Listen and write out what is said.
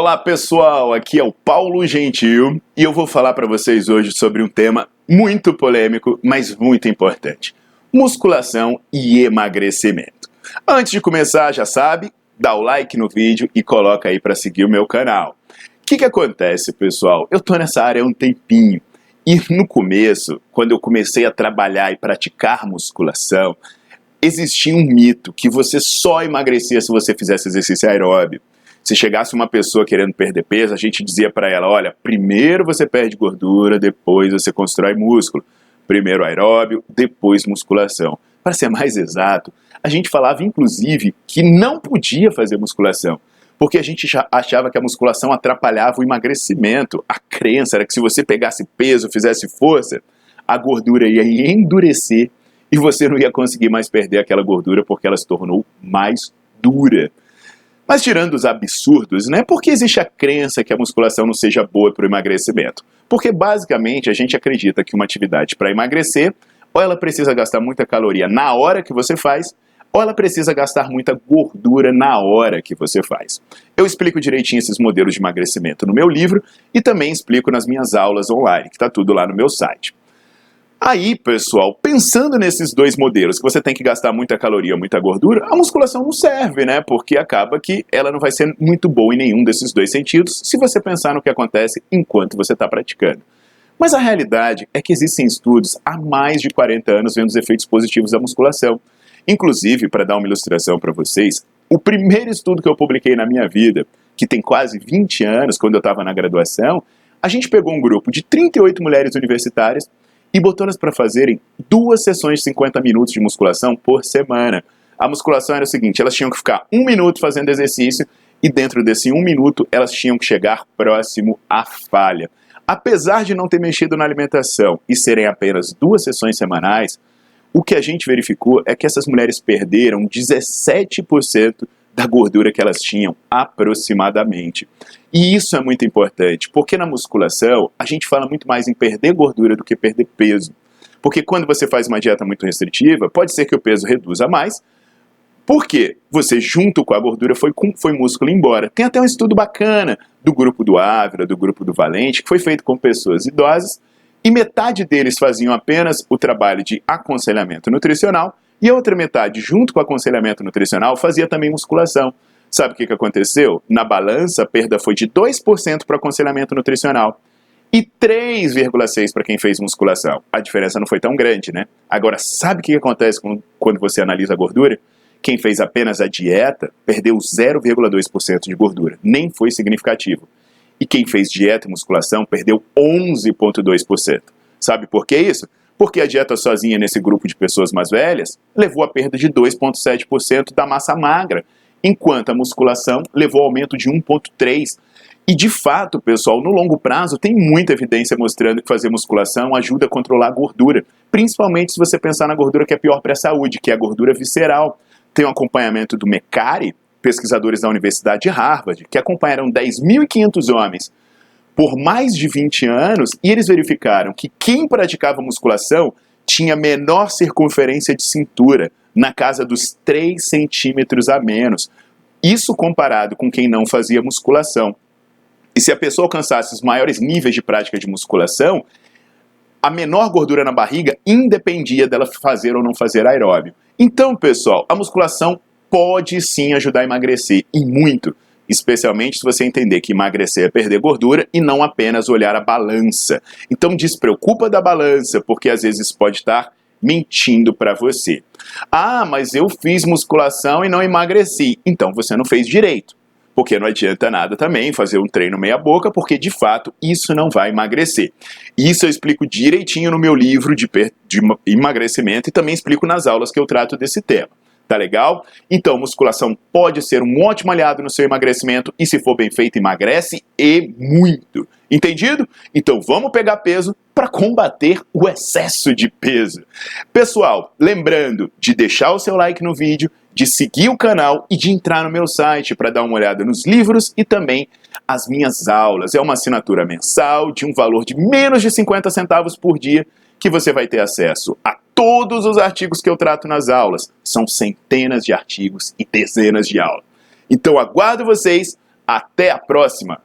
Olá pessoal, aqui é o Paulo Gentil e eu vou falar para vocês hoje sobre um tema muito polêmico, mas muito importante: musculação e emagrecimento. Antes de começar, já sabe, dá o like no vídeo e coloca aí para seguir o meu canal. O que, que acontece, pessoal? Eu tô nessa área há um tempinho e no começo, quando eu comecei a trabalhar e praticar musculação, existia um mito que você só emagrecia se você fizesse exercício aeróbio. Se chegasse uma pessoa querendo perder peso, a gente dizia para ela: olha, primeiro você perde gordura, depois você constrói músculo. Primeiro aeróbio, depois musculação. Para ser mais exato, a gente falava inclusive que não podia fazer musculação, porque a gente achava que a musculação atrapalhava o emagrecimento. A crença era que se você pegasse peso, fizesse força, a gordura ia endurecer e você não ia conseguir mais perder aquela gordura porque ela se tornou mais dura. Mas tirando os absurdos, né? Por que existe a crença que a musculação não seja boa para o emagrecimento? Porque basicamente a gente acredita que uma atividade para emagrecer, ou ela precisa gastar muita caloria na hora que você faz, ou ela precisa gastar muita gordura na hora que você faz. Eu explico direitinho esses modelos de emagrecimento no meu livro e também explico nas minhas aulas online, que está tudo lá no meu site. Aí, pessoal, pensando nesses dois modelos, que você tem que gastar muita caloria, muita gordura, a musculação não serve, né? Porque acaba que ela não vai ser muito boa em nenhum desses dois sentidos, se você pensar no que acontece enquanto você está praticando. Mas a realidade é que existem estudos há mais de 40 anos vendo os efeitos positivos da musculação. Inclusive, para dar uma ilustração para vocês, o primeiro estudo que eu publiquei na minha vida, que tem quase 20 anos, quando eu estava na graduação, a gente pegou um grupo de 38 mulheres universitárias e botou elas para fazerem duas sessões de 50 minutos de musculação por semana. A musculação era o seguinte: elas tinham que ficar um minuto fazendo exercício e dentro desse um minuto elas tinham que chegar próximo à falha. Apesar de não ter mexido na alimentação e serem apenas duas sessões semanais, o que a gente verificou é que essas mulheres perderam 17% da gordura que elas tinham, aproximadamente. E isso é muito importante, porque na musculação a gente fala muito mais em perder gordura do que perder peso. Porque quando você faz uma dieta muito restritiva, pode ser que o peso reduza mais, porque você, junto com a gordura, foi, com, foi músculo embora. Tem até um estudo bacana do grupo do Ávila, do grupo do Valente, que foi feito com pessoas idosas, e metade deles faziam apenas o trabalho de aconselhamento nutricional e a outra metade, junto com o aconselhamento nutricional, fazia também musculação. Sabe o que, aconteceu? Na balança, a perda foi de 2% para aconselhamento nutricional e 3,6% para quem fez musculação. A diferença não foi tão grande, né? Agora, sabe o que, que acontece quando você analisa a gordura? Quem fez apenas a dieta perdeu 0,2% de gordura, nem foi significativo. E quem fez dieta e musculação perdeu 11,2%. Sabe por que isso? Porque a dieta sozinha nesse grupo de pessoas mais velhas levou a perda de 2,7% da massa magra, enquanto a musculação levou ao aumento de 1,3%. E de fato, pessoal, no longo prazo tem muita evidência mostrando que fazer musculação ajuda a controlar a gordura, principalmente se você pensar na gordura que é pior para a saúde, que é a gordura visceral. Tem um acompanhamento do MECARI, pesquisadores da Universidade de Harvard, que acompanharam 10.500 homens por mais de 20 anos e eles verificaram que quem praticava musculação tinha menor circunferência de cintura, na casa dos 3 centímetros a menos. Isso comparado com quem não fazia musculação. E se a pessoa alcançasse os maiores níveis de prática de musculação, a menor gordura na barriga independia dela fazer ou não fazer aeróbio. Então, pessoal, a musculação pode sim ajudar a emagrecer, e muito especialmente se você entender que emagrecer é perder gordura e não apenas olhar a balança. Então despreocupa da balança, porque às vezes pode estar mentindo para você. Ah, mas eu fiz musculação e não emagreci. Então você não fez direito. Porque não adianta nada também fazer um treino meia boca, porque de fato isso não vai emagrecer. Isso eu explico direitinho no meu livro de, de emagrecimento e também explico nas aulas que eu trato desse tema. Tá legal? Então, musculação pode ser um ótimo aliado no seu emagrecimento e, se for bem feito, emagrece e muito. Entendido? Então, vamos pegar peso para combater o excesso de peso. Pessoal, lembrando de deixar o seu like no vídeo, de seguir o canal e de entrar no meu site para dar uma olhada nos livros e também as minhas aulas. É uma assinatura mensal de um valor de menos de 50 centavos por dia que você vai ter acesso a todos os artigos que eu trato nas aulas. São centenas de artigos e dezenas de aulas. Então aguardo vocês. Até a próxima!